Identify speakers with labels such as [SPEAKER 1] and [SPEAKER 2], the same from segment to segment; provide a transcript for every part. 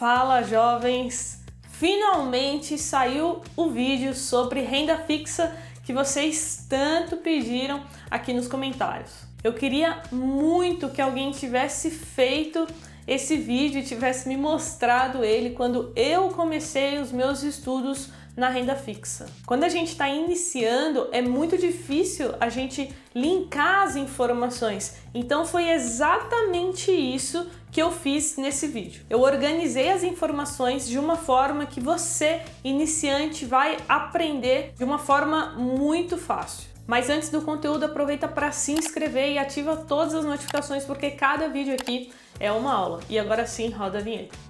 [SPEAKER 1] Fala jovens! Finalmente saiu o vídeo sobre renda fixa que vocês tanto pediram aqui nos comentários. Eu queria muito que alguém tivesse feito esse vídeo e tivesse me mostrado ele quando eu comecei os meus estudos na renda fixa. Quando a gente está iniciando, é muito difícil a gente linkar as informações. Então foi exatamente isso que eu fiz nesse vídeo. Eu organizei as informações de uma forma que você, iniciante, vai aprender de uma forma muito fácil. Mas antes do conteúdo, aproveita para se inscrever e ativa todas as notificações porque cada vídeo aqui é uma aula. E agora sim, roda a vinheta.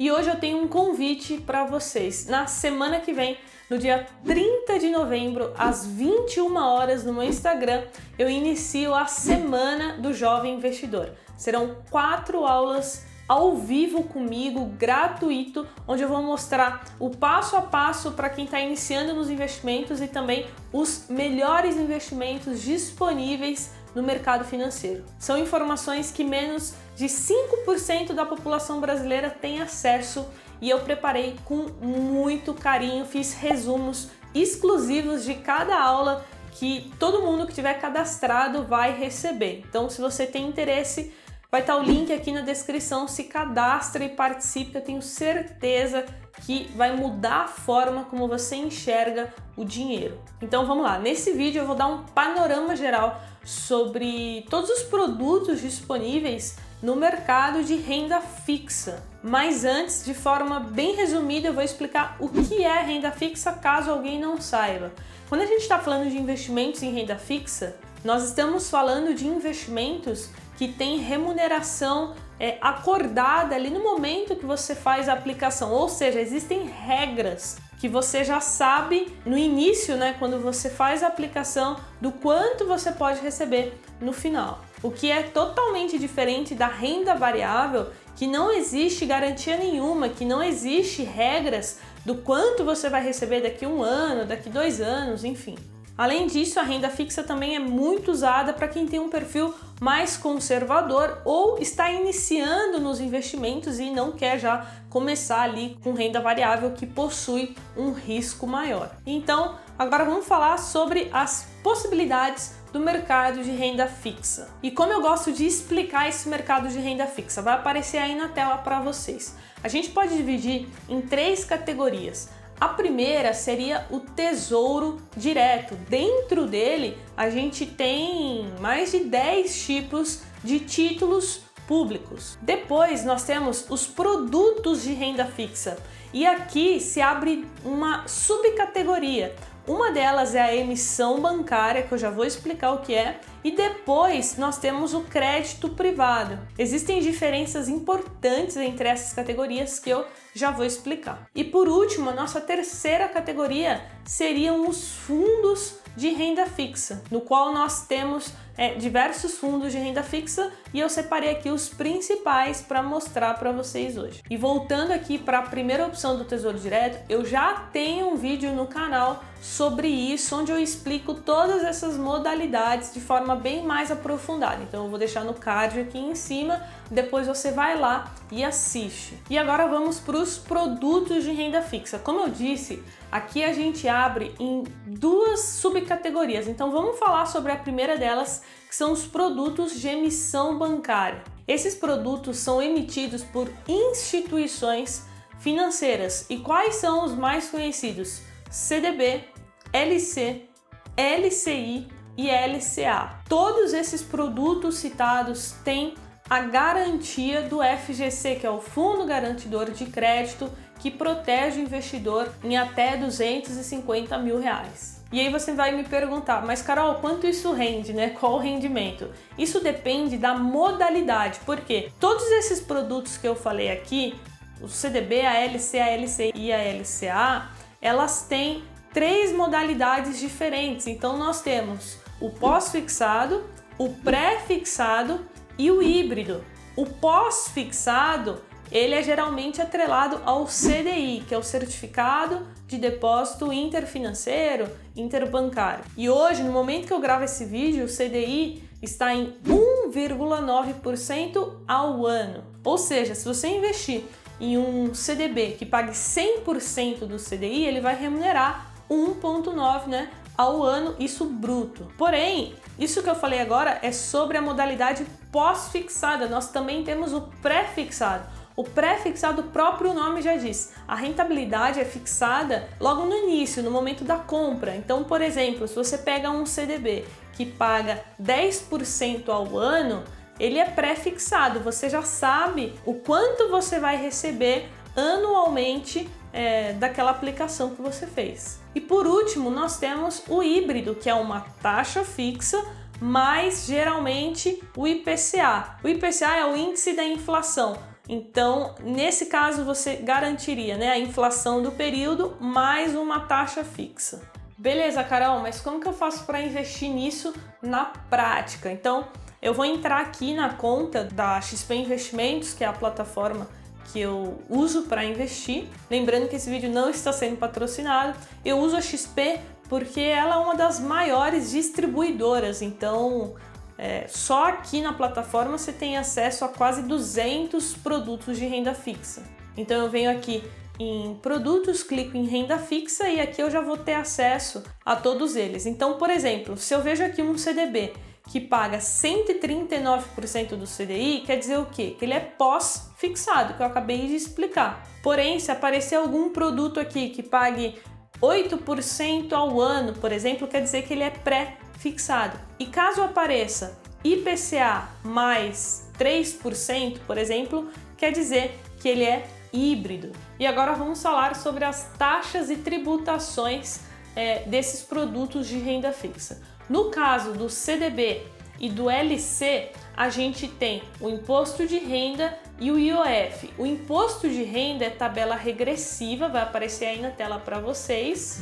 [SPEAKER 1] E hoje eu tenho um convite para vocês. Na semana que vem, no dia 30 de novembro, às 21 horas no meu Instagram, eu inicio a Semana do Jovem Investidor. Serão quatro aulas ao vivo comigo, gratuito, onde eu vou mostrar o passo a passo para quem está iniciando nos investimentos e também os melhores investimentos disponíveis no mercado financeiro. São informações que menos de 5% da população brasileira tem acesso e eu preparei com muito carinho, fiz resumos exclusivos de cada aula que todo mundo que tiver cadastrado vai receber. Então, se você tem interesse, vai estar o link aqui na descrição. Se cadastre e participe, eu tenho certeza que vai mudar a forma como você enxerga o dinheiro. Então vamos lá, nesse vídeo eu vou dar um panorama geral sobre todos os produtos disponíveis no mercado de renda fixa. Mas antes, de forma bem resumida, eu vou explicar o que é renda fixa caso alguém não saiba. Quando a gente está falando de investimentos em renda fixa, nós estamos falando de investimentos que têm remuneração é, acordada ali no momento que você faz a aplicação, ou seja, existem regras que você já sabe no início, né, quando você faz a aplicação, do quanto você pode receber no final. O que é totalmente diferente da renda variável, que não existe garantia nenhuma, que não existe regras do quanto você vai receber daqui um ano, daqui dois anos, enfim. Além disso, a renda fixa também é muito usada para quem tem um perfil mais conservador ou está iniciando nos investimentos e não quer já começar ali com renda variável que possui um risco maior. Então, agora vamos falar sobre as possibilidades do mercado de renda fixa. E como eu gosto de explicar esse mercado de renda fixa, vai aparecer aí na tela para vocês. A gente pode dividir em três categorias a primeira seria o tesouro direto. Dentro dele, a gente tem mais de 10 tipos de títulos públicos. Depois, nós temos os produtos de renda fixa. E aqui se abre uma subcategoria. Uma delas é a emissão bancária, que eu já vou explicar o que é, e depois nós temos o crédito privado. Existem diferenças importantes entre essas categorias que eu já vou explicar. E por último, a nossa terceira categoria seriam os fundos de renda fixa, no qual nós temos é, diversos fundos de renda fixa e eu separei aqui os principais para mostrar para vocês hoje. E voltando aqui para a primeira opção do Tesouro Direto, eu já tenho um vídeo no canal sobre isso, onde eu explico todas essas modalidades de forma bem mais aprofundada. Então eu vou deixar no card aqui em cima, depois você vai lá e assiste. E agora vamos para os produtos de renda fixa. Como eu disse, aqui a gente abre em duas subcategorias. Então vamos falar sobre a primeira delas, que são os produtos de emissão bancária. Esses produtos são emitidos por instituições financeiras. E quais são os mais conhecidos? CDB, LC, LCI e LCA. Todos esses produtos citados têm a garantia do FGC, que é o Fundo Garantidor de Crédito, que protege o investidor em até 250 mil reais. E aí você vai me perguntar, mas Carol, quanto isso rende, né? Qual o rendimento? Isso depende da modalidade, porque todos esses produtos que eu falei aqui, o CDB, a LC, a LCI e a LCA, elas têm três modalidades diferentes. Então nós temos o pós-fixado, o pré-fixado e o híbrido. O pós-fixado ele é geralmente atrelado ao CDI, que é o Certificado de Depósito Interfinanceiro Interbancário. E hoje, no momento que eu gravo esse vídeo, o CDI está em 1,9% ao ano. Ou seja, se você investir em um CDB que pague 100% do CDI, ele vai remunerar 1,9% né, ao ano, isso bruto. Porém, isso que eu falei agora é sobre a modalidade pós-fixada. Nós também temos o pré-fixado. O pré-fixado, o próprio nome já diz, a rentabilidade é fixada logo no início, no momento da compra. Então, por exemplo, se você pega um CDB que paga 10% ao ano, ele é pré-fixado. Você já sabe o quanto você vai receber anualmente é, daquela aplicação que você fez. E por último, nós temos o híbrido, que é uma taxa fixa mais geralmente o IPCA. O IPCA é o índice da inflação. Então, nesse caso, você garantiria né, a inflação do período mais uma taxa fixa. Beleza, Carol, mas como que eu faço para investir nisso na prática? Então, eu vou entrar aqui na conta da XP Investimentos, que é a plataforma que eu uso para investir. Lembrando que esse vídeo não está sendo patrocinado. Eu uso a XP porque ela é uma das maiores distribuidoras, então é, só aqui na plataforma você tem acesso a quase 200 produtos de renda fixa. Então eu venho aqui em produtos, clico em renda fixa e aqui eu já vou ter acesso a todos eles. Então, por exemplo, se eu vejo aqui um CDB que paga 139% do CDI, quer dizer o quê? Que ele é pós-fixado, que eu acabei de explicar. Porém, se aparecer algum produto aqui que pague 8% ao ano, por exemplo, quer dizer que ele é pré-fixado. E caso apareça IPCA mais 3%, por exemplo, quer dizer que ele é híbrido. E agora vamos falar sobre as taxas e tributações é, desses produtos de renda fixa. No caso do CDB e do LC, a gente tem o imposto de renda e o IOF. O imposto de renda é tabela regressiva, vai aparecer aí na tela para vocês.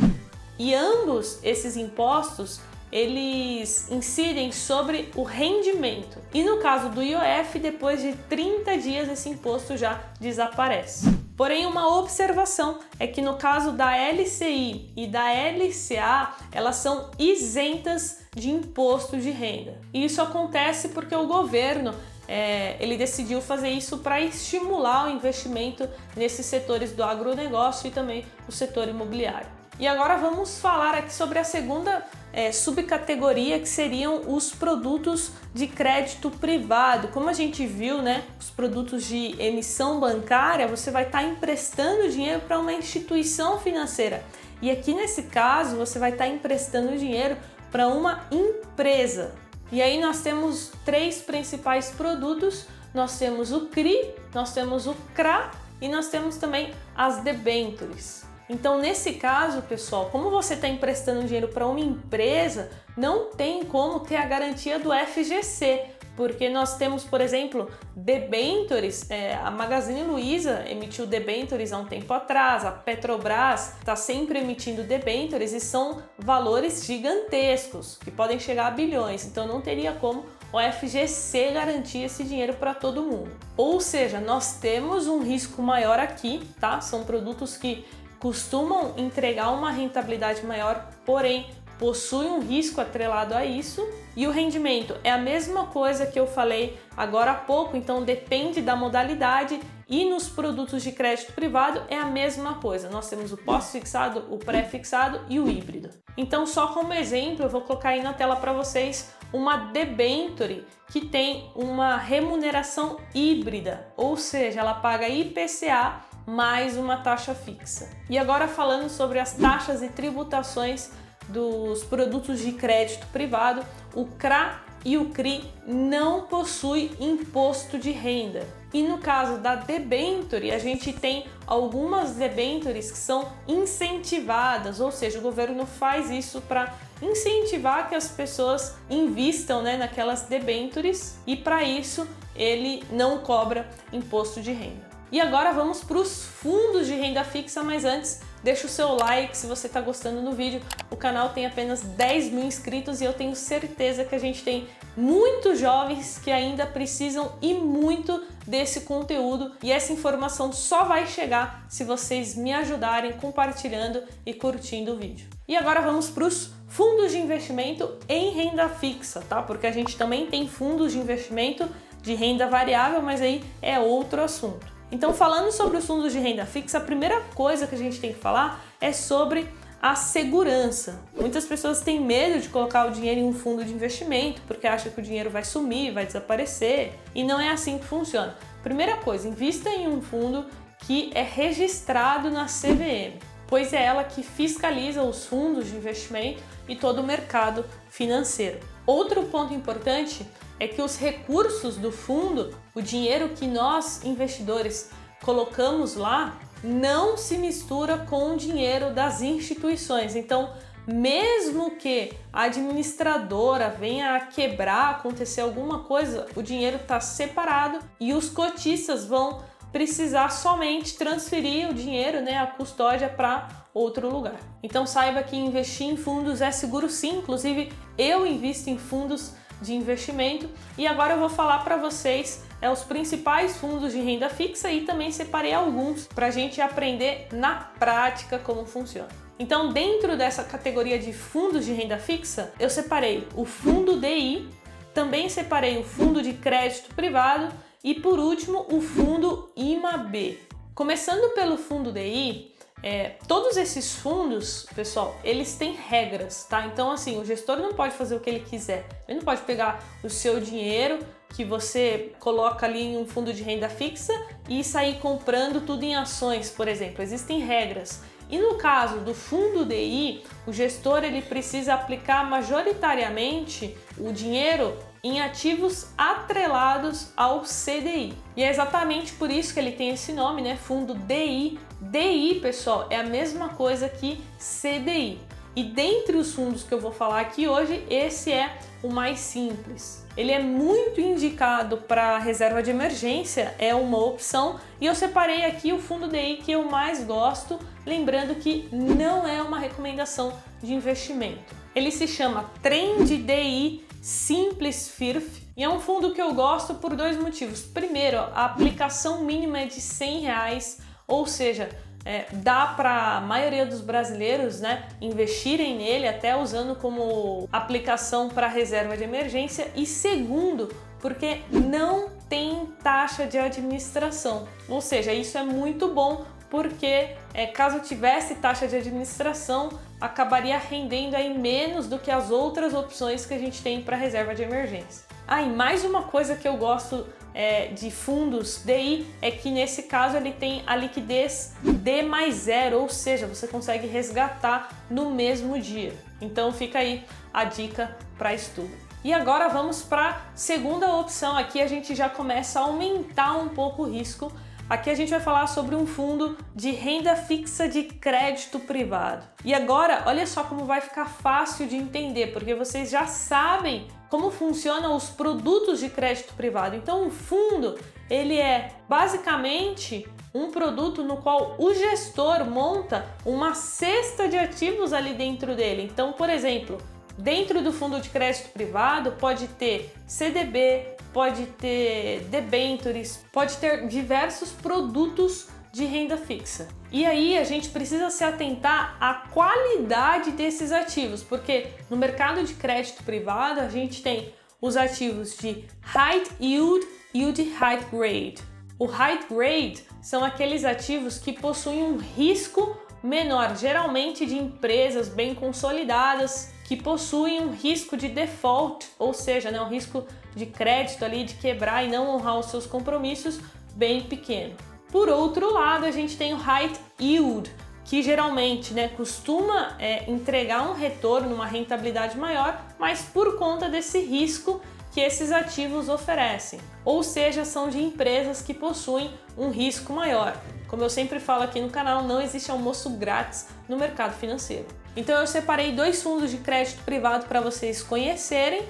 [SPEAKER 1] E ambos esses impostos eles incidem sobre o rendimento. E no caso do IOF, depois de 30 dias esse imposto já desaparece. Porém, uma observação é que no caso da LCI e da LCA, elas são isentas de imposto de renda. E isso acontece porque o governo é, ele decidiu fazer isso para estimular o investimento nesses setores do agronegócio e também o setor imobiliário. E agora vamos falar aqui sobre a segunda é, subcategoria que seriam os produtos de crédito privado. Como a gente viu, né, os produtos de emissão bancária, você vai estar tá emprestando dinheiro para uma instituição financeira. E aqui nesse caso, você vai estar tá emprestando dinheiro para uma empresa. E aí nós temos três principais produtos. Nós temos o CRI, nós temos o CRA e nós temos também as debentures. Então, nesse caso, pessoal, como você está emprestando dinheiro para uma empresa, não tem como ter a garantia do FGC, porque nós temos, por exemplo, debentures. É, a Magazine Luiza emitiu debentures há um tempo atrás, a Petrobras está sempre emitindo debentures e são valores gigantescos que podem chegar a bilhões. Então, não teria como o FGC garantir esse dinheiro para todo mundo. Ou seja, nós temos um risco maior aqui, tá? São produtos que costumam entregar uma rentabilidade maior, porém possuem um risco atrelado a isso. E o rendimento é a mesma coisa que eu falei agora há pouco, então depende da modalidade. E nos produtos de crédito privado é a mesma coisa. Nós temos o pós-fixado, o pré-fixado e o híbrido. Então, só como exemplo, eu vou colocar aí na tela para vocês uma debenture que tem uma remuneração híbrida, ou seja, ela paga IPCA mais uma taxa fixa. E agora falando sobre as taxas e tributações dos produtos de crédito privado, o CRA e o CRI não possuem imposto de renda. E no caso da debenture, a gente tem algumas debentures que são incentivadas, ou seja, o governo faz isso para incentivar que as pessoas invistam né, naquelas debentures e para isso ele não cobra imposto de renda. E agora vamos para os fundos de renda fixa, mas antes deixa o seu like se você está gostando do vídeo. O canal tem apenas 10 mil inscritos e eu tenho certeza que a gente tem muitos jovens que ainda precisam e muito desse conteúdo e essa informação só vai chegar se vocês me ajudarem compartilhando e curtindo o vídeo. E agora vamos para os fundos de investimento em renda fixa, tá? Porque a gente também tem fundos de investimento de renda variável, mas aí é outro assunto. Então, falando sobre os fundos de renda fixa, a primeira coisa que a gente tem que falar é sobre a segurança. Muitas pessoas têm medo de colocar o dinheiro em um fundo de investimento porque acham que o dinheiro vai sumir, vai desaparecer, e não é assim que funciona. Primeira coisa, invista em um fundo que é registrado na CVM, pois é ela que fiscaliza os fundos de investimento e todo o mercado financeiro. Outro ponto importante é que os recursos do fundo, o dinheiro que nós investidores colocamos lá, não se mistura com o dinheiro das instituições. Então, mesmo que a administradora venha a quebrar, acontecer alguma coisa, o dinheiro está separado e os cotistas vão precisar somente transferir o dinheiro, né, a custódia para outro lugar. Então saiba que investir em fundos é seguro sim, inclusive eu invisto em fundos de investimento e agora eu vou falar para vocês é, os principais fundos de renda fixa e também separei alguns para a gente aprender na prática como funciona. Então, dentro dessa categoria de fundos de renda fixa, eu separei o fundo DI, também separei o fundo de crédito privado e, por último, o fundo IMAB. Começando pelo fundo DI, é, todos esses fundos, pessoal, eles têm regras, tá? Então, assim, o gestor não pode fazer o que ele quiser. Ele não pode pegar o seu dinheiro que você coloca ali em um fundo de renda fixa e sair comprando tudo em ações, por exemplo. Existem regras. E no caso do fundo DI, o gestor ele precisa aplicar majoritariamente o dinheiro em ativos atrelados ao CDI. E é exatamente por isso que ele tem esse nome, né? Fundo DI. DI, pessoal, é a mesma coisa que CDI. E dentre os fundos que eu vou falar aqui hoje, esse é o mais simples. Ele é muito indicado para reserva de emergência, é uma opção, e eu separei aqui o fundo DI que eu mais gosto, lembrando que não é uma recomendação de investimento. Ele se chama Trend DI Simples FIRF e é um fundo que eu gosto por dois motivos. Primeiro, a aplicação mínima é de 100 reais, ou seja, é, dá para a maioria dos brasileiros né, investirem nele, até usando como aplicação para reserva de emergência. E segundo, porque não tem taxa de administração. Ou seja, isso é muito bom porque é, caso tivesse taxa de administração, acabaria rendendo aí menos do que as outras opções que a gente tem para reserva de emergência. Ah, e mais uma coisa que eu gosto é, de fundos DI é que nesse caso ele tem a liquidez D mais zero, ou seja, você consegue resgatar no mesmo dia. Então fica aí a dica para estudo. E agora vamos para a segunda opção. Aqui a gente já começa a aumentar um pouco o risco Aqui a gente vai falar sobre um fundo de renda fixa de crédito privado. E agora, olha só como vai ficar fácil de entender, porque vocês já sabem como funcionam os produtos de crédito privado. Então, um fundo, ele é basicamente um produto no qual o gestor monta uma cesta de ativos ali dentro dele. Então, por exemplo, dentro do fundo de crédito privado pode ter CDB, pode ter debentures, pode ter diversos produtos de renda fixa. E aí a gente precisa se atentar à qualidade desses ativos, porque no mercado de crédito privado a gente tem os ativos de high yield e o de high grade. O high grade são aqueles ativos que possuem um risco menor, geralmente de empresas bem consolidadas que possuem um risco de default, ou seja, né, um risco de crédito ali de quebrar e não honrar os seus compromissos bem pequeno. Por outro lado, a gente tem o high yield, que geralmente né, costuma é, entregar um retorno, uma rentabilidade maior, mas por conta desse risco que esses ativos oferecem. Ou seja, são de empresas que possuem um risco maior. Como eu sempre falo aqui no canal, não existe almoço grátis no mercado financeiro. Então eu separei dois fundos de crédito privado para vocês conhecerem.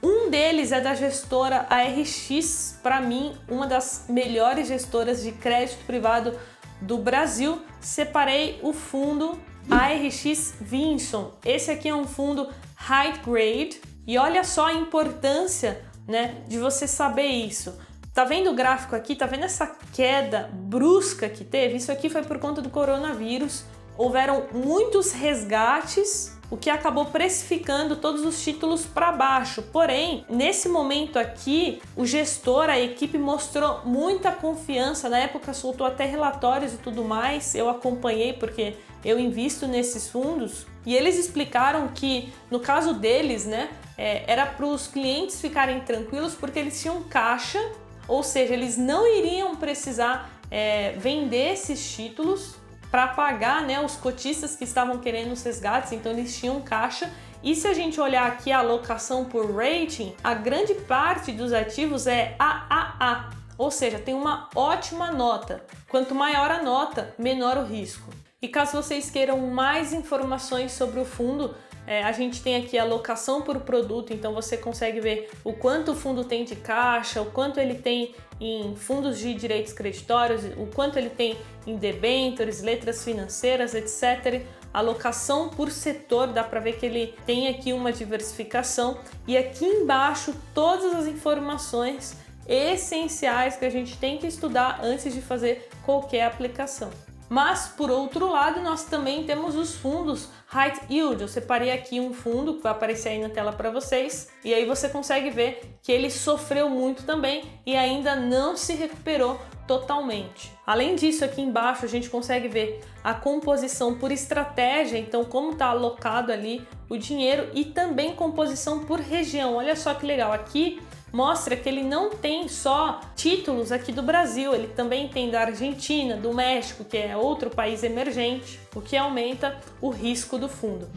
[SPEAKER 1] Um deles é da gestora ARX, para mim, uma das melhores gestoras de crédito privado do Brasil. separei o fundo ARX Vinson. Esse aqui é um fundo high grade e olha só a importância, né, de você saber isso. Tá vendo o gráfico aqui? Tá vendo essa queda brusca que teve? Isso aqui foi por conta do coronavírus. Houveram muitos resgates o que acabou precificando todos os títulos para baixo. Porém, nesse momento aqui, o gestor, a equipe mostrou muita confiança. Na época soltou até relatórios e tudo mais. Eu acompanhei porque eu invisto nesses fundos e eles explicaram que no caso deles, né, é, era para os clientes ficarem tranquilos porque eles tinham caixa, ou seja, eles não iriam precisar é, vender esses títulos para pagar né, os cotistas que estavam querendo os resgates, então eles tinham caixa. E se a gente olhar aqui a alocação por rating, a grande parte dos ativos é AAA, ou seja, tem uma ótima nota. Quanto maior a nota, menor o risco. E caso vocês queiram mais informações sobre o fundo, é, a gente tem aqui a alocação por produto, então você consegue ver o quanto o fundo tem de caixa, o quanto ele tem em fundos de direitos creditórios, o quanto ele tem em debentures, letras financeiras, etc. Alocação por setor, dá para ver que ele tem aqui uma diversificação e aqui embaixo todas as informações essenciais que a gente tem que estudar antes de fazer qualquer aplicação. Mas, por outro lado, nós também temos os fundos High Yield. Eu separei aqui um fundo que vai aparecer aí na tela para vocês e aí você consegue ver que ele sofreu muito também e ainda não se recuperou totalmente. Além disso, aqui embaixo a gente consegue ver a composição por estratégia, então como está alocado ali o dinheiro e também composição por região. Olha só que legal, aqui mostra que ele não tem só títulos aqui do Brasil, ele também tem da Argentina, do México, que é outro país emergente, o que aumenta o risco do fundo.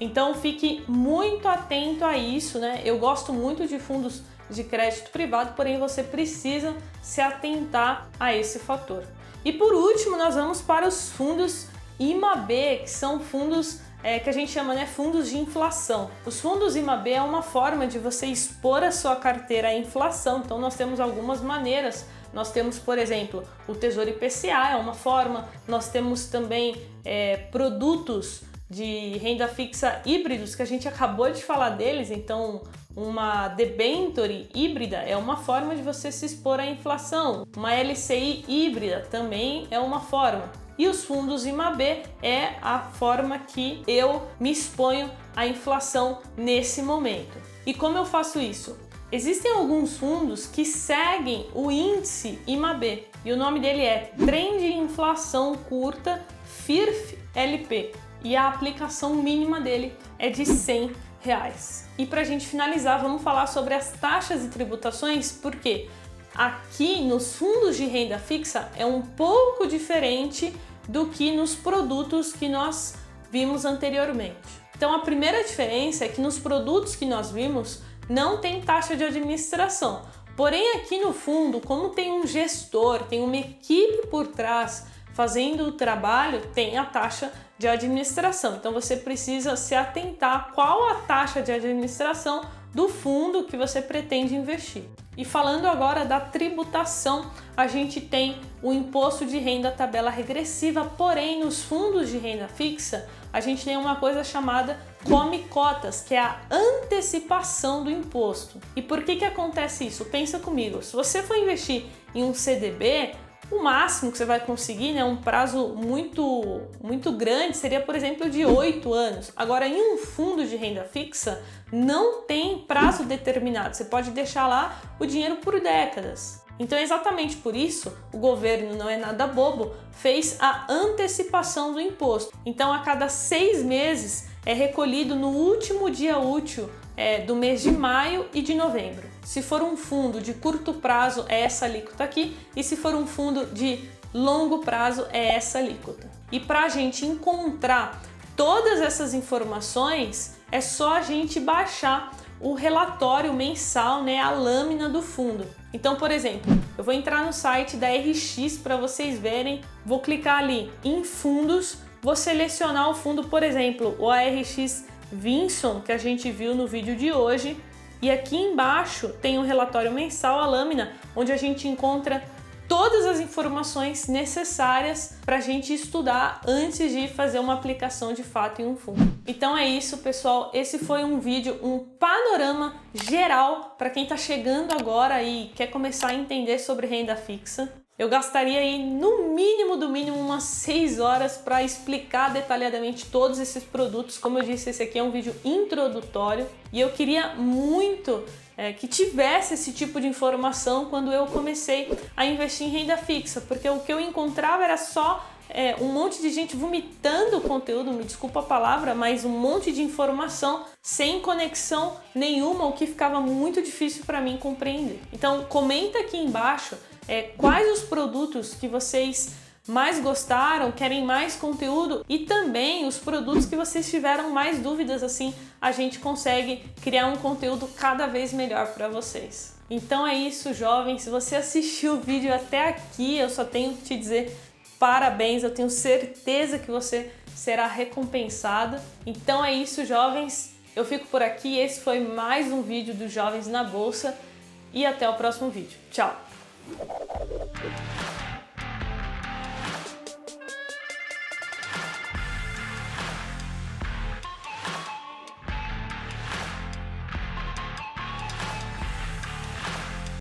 [SPEAKER 1] Então fique muito atento a isso, né? Eu gosto muito de fundos de crédito privado, porém você precisa se atentar a esse fator. E por último, nós vamos para os fundos IMAB, que são fundos é, que a gente chama né, fundos de inflação. Os fundos IMAB é uma forma de você expor a sua carteira à inflação, então nós temos algumas maneiras. Nós temos, por exemplo, o Tesouro IPCA, é uma forma, nós temos também é, produtos de renda fixa híbridos, que a gente acabou de falar deles, então uma debenture híbrida é uma forma de você se expor à inflação. Uma LCI híbrida também é uma forma. E os fundos IMAB é a forma que eu me exponho à inflação nesse momento. E como eu faço isso? Existem alguns fundos que seguem o índice IMAB e o nome dele é Trend Inflação Curta FIRF LP e a aplicação mínima dele é de 100 reais. E para a gente finalizar, vamos falar sobre as taxas e tributações, porque aqui nos fundos de renda fixa é um pouco diferente do que nos produtos que nós vimos anteriormente. Então a primeira diferença é que nos produtos que nós vimos não tem taxa de administração. Porém, aqui no fundo, como tem um gestor, tem uma equipe por trás fazendo o trabalho, tem a taxa de administração. Então você precisa se atentar qual a taxa de administração do fundo que você pretende investir. E falando agora da tributação, a gente tem o imposto de renda tabela regressiva, porém nos fundos de renda fixa, a gente tem uma coisa chamada come cotas, que é a antecipação do imposto. E por que que acontece isso? Pensa comigo, se você for investir em um CDB, o máximo que você vai conseguir, né, um prazo muito, muito grande, seria, por exemplo, de 8 anos. Agora, em um fundo de renda fixa, não tem prazo determinado. Você pode deixar lá o dinheiro por décadas. Então, exatamente por isso, o governo não é nada bobo, fez a antecipação do imposto. Então, a cada seis meses é recolhido no último dia útil é, do mês de maio e de novembro. Se for um fundo de curto prazo, é essa alíquota aqui, e se for um fundo de longo prazo, é essa alíquota. E para a gente encontrar todas essas informações, é só a gente baixar o relatório mensal, né, a lâmina do fundo. Então, por exemplo, eu vou entrar no site da RX para vocês verem, vou clicar ali em fundos, vou selecionar o fundo, por exemplo, o ARX Vinson, que a gente viu no vídeo de hoje. E aqui embaixo tem um relatório mensal, a lâmina, onde a gente encontra todas as informações necessárias para a gente estudar antes de fazer uma aplicação de fato em um fundo. Então é isso, pessoal. Esse foi um vídeo, um panorama geral para quem está chegando agora e quer começar a entender sobre renda fixa. Eu gastaria aí no mínimo do mínimo umas 6 horas para explicar detalhadamente todos esses produtos. Como eu disse, esse aqui é um vídeo introdutório e eu queria muito é, que tivesse esse tipo de informação quando eu comecei a investir em renda fixa, porque o que eu encontrava era só é, um monte de gente vomitando conteúdo, me desculpa a palavra, mas um monte de informação sem conexão nenhuma, o que ficava muito difícil para mim compreender. Então comenta aqui embaixo é, quais os produtos que vocês mais gostaram, querem mais conteúdo e também os produtos que vocês tiveram mais dúvidas, assim a gente consegue criar um conteúdo cada vez melhor para vocês. Então é isso, jovens. Se você assistiu o vídeo até aqui, eu só tenho que te dizer parabéns. Eu tenho certeza que você será recompensado. Então é isso, jovens. Eu fico por aqui. Esse foi mais um vídeo dos Jovens na Bolsa e até o próximo vídeo. Tchau! Thank you.